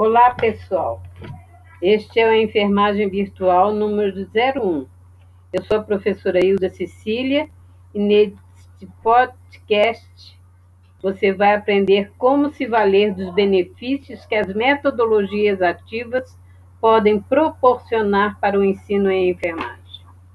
Olá, pessoal. Este é o Enfermagem Virtual número 01. Eu sou a professora Hilda Cecília e neste podcast você vai aprender como se valer dos benefícios que as metodologias ativas podem proporcionar para o ensino em enfermagem.